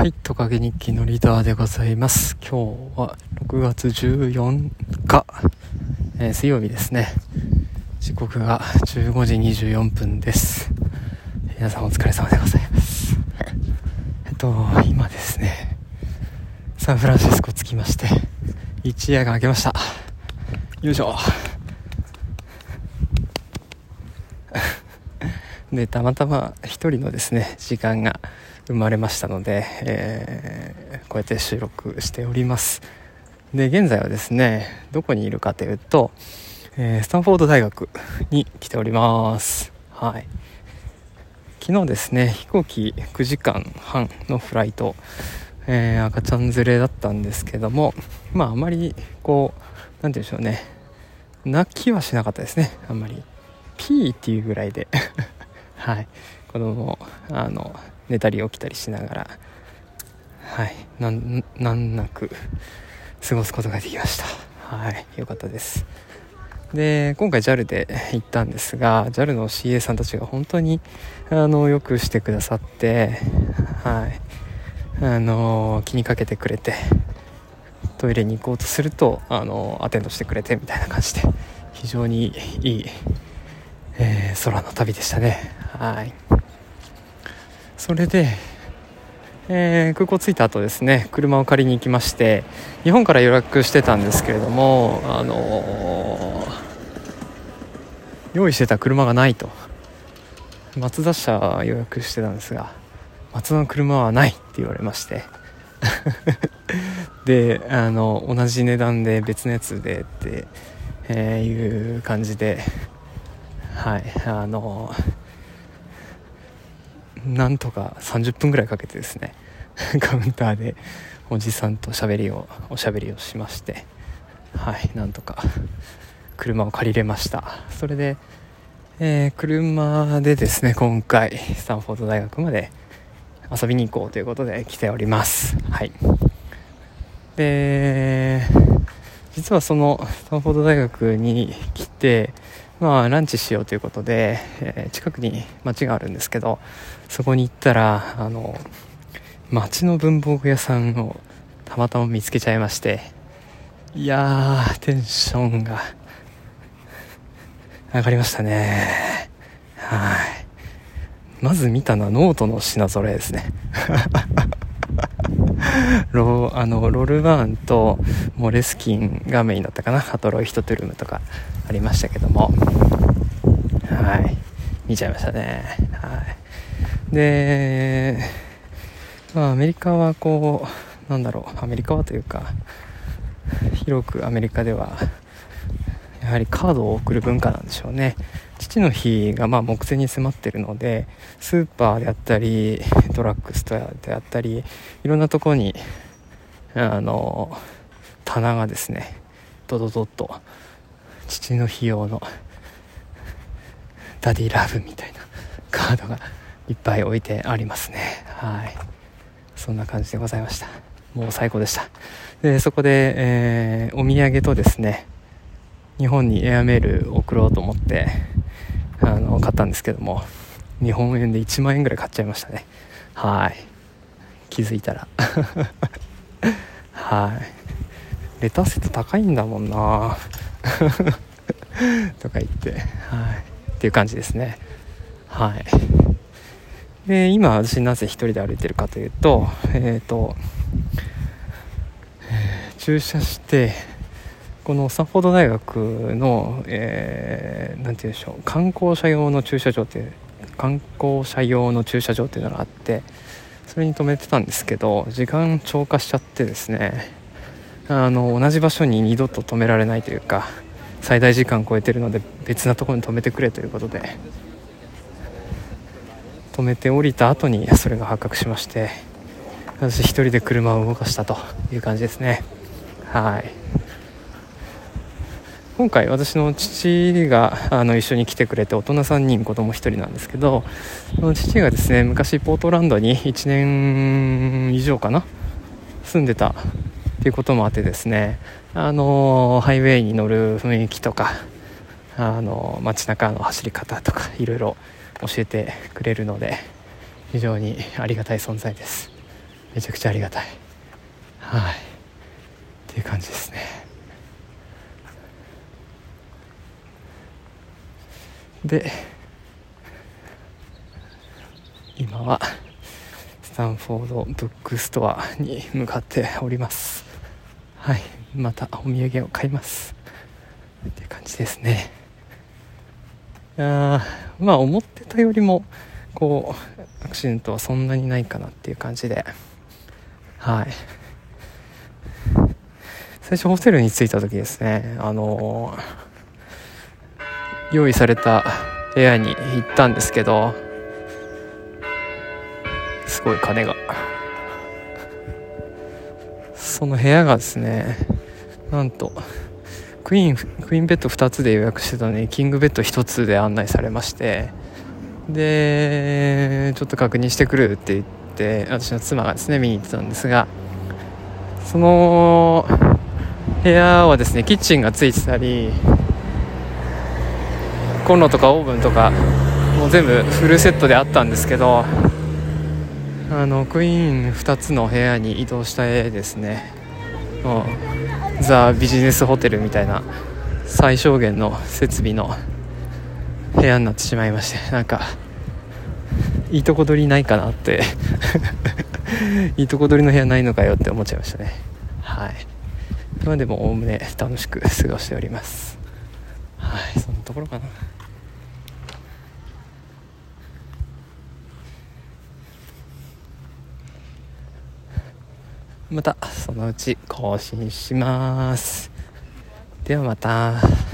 はい、トカゲ日記のリーダーでございます。今日は6月14日、えー、水曜日ですね。時刻が15時24分です。皆さんお疲れ様でございます。えっと、今ですね、サンフランシスコ着きまして、一夜が明けました。よいしょ。で、たまたま一人のですね、時間が生まれましたので、えー、こうやって収録しております。で現在はですねどこにいるかというと、えー、スタンフォード大学に来ております。はい。昨日ですね飛行機9時間半のフライト、えー、赤ちゃん連れだったんですけどもまああまりこう何て言うんでしょうね泣きはしなかったですねあんまり。ピーっていうぐらいで。はい。子供あの寝たり起きたりしながらはい。難なく過ごすことができました。はい。よかったです。で今回 JAL で行ったんですが JAL の CA さんたちが本当にあのよくしてくださってはい。あの気にかけてくれてトイレに行こうとするとあのアテンドしてくれてみたいな感じで非常にいい、えー、空の旅でしたね。はい。それで、えー、空港着いた後ですね車を借りに行きまして日本から予約してたんですけれどもあのー、用意してた車がないと。松田車予約してたんですが松田の車はないって言われまして。であの同じ値段で別のやつでって、えー、いう感じではいあのーなんとか30分ぐらいかけてですね カウンターでおじさんとしゃべりをおしゃべりをしましてはいなんとか車を借りれました。それで、えー、車でですね今回スタンフォード大学まで遊びに行こうということで来ております。はい。で実はそのスタンフォード大学に来てまあランチしようということで、えー、近くに町があるんですけどそこに行ったらあの町の文房具屋さんをたまたま見つけちゃいましていやーテンションが上がりましたね。はい。まず見たのはノートの品揃えですね。ロあのロールバーンとモレスキンがメインだったかな。あとロイヒトトゥルムとかありましたけども。はい。見ちゃいましたね。はい。でまあアメリカはこうなんだろう。アメリカはというか広くアメリカではやはりカードを送る文化なんでしょうね。父の日がまあ目前に迫ってるのでスーパーであったりドラッグストアであったりいろんなとこにあの棚がですねドドドッと父の日用の Daddy Love みたいなカードがいっぱい置いてありますね。はい。そんな感じでございました。もう最高でした。でそこで、えー、お土産とですね日本にエアメール送ろうと思ってあの買ったんですけども日本円で1万円ぐらい買っちゃいましたね。はい。気づいたら。はい。レタスセット高いんだもんな。とか言って。はい。っていう感じですね。はい。で今私なぜ一人で歩いてるかというとえっ、ー、と、駐車してこのサフォード大学の、えー、て言うんでしょう観光車用の駐車場って観光車用の駐車場っていうのがあってそれに止めてたんですけど時間超過しちゃってですねあの同じ場所に二度と止められないというか最大時間超えてるので別なところに止めてくれということで止めて降りた後にそれが発覚しまして私一人で車を動かしたという感じですね。はい。今回私の父があの一緒に来てくれて大人3人子供1人なんですけどその父がですね昔ポートランドに1年以上かな住んでたっていうこともあってですねあのハイウェイに乗る雰囲気とかあの街中の走り方とかいろいろ教えてくれるので非常にありがたい存在です。めちゃくちゃありがたい。はい。っていう感じですね。で今はスタンフォードブックストアに向かっております。はいまたお土産を買います。っていう感じですね。いやまあ思ってたよりもこうアクシデントはそんなにないかなっていう感じで。はい。最初ホテルに着いた時ですね。あの用意された部屋に行ったんですけどすごい金が。その部屋がですねなんとクイーンクイーンベッド2つで予約してたのにキングベッド1つで案内されましてでちょっと確認してくるって言って私の妻がですね見に行ってたんですがその部屋はですねキッチンがついてたりコンロとかオーブンとかもう全部フルセットであったんですけどあのクイーン2つの部屋に移動した絵ですね。ザ・ビジネスホテルみたいな最小限の設備の部屋になってしまいましてなんかいいとこ取りないかなって いいとこ取りの部屋ないのかよって思っちゃいましたね。はい。まあでもおおむね楽しく過ごしております。はいそんなところかな。またそのうち更新しますではまた。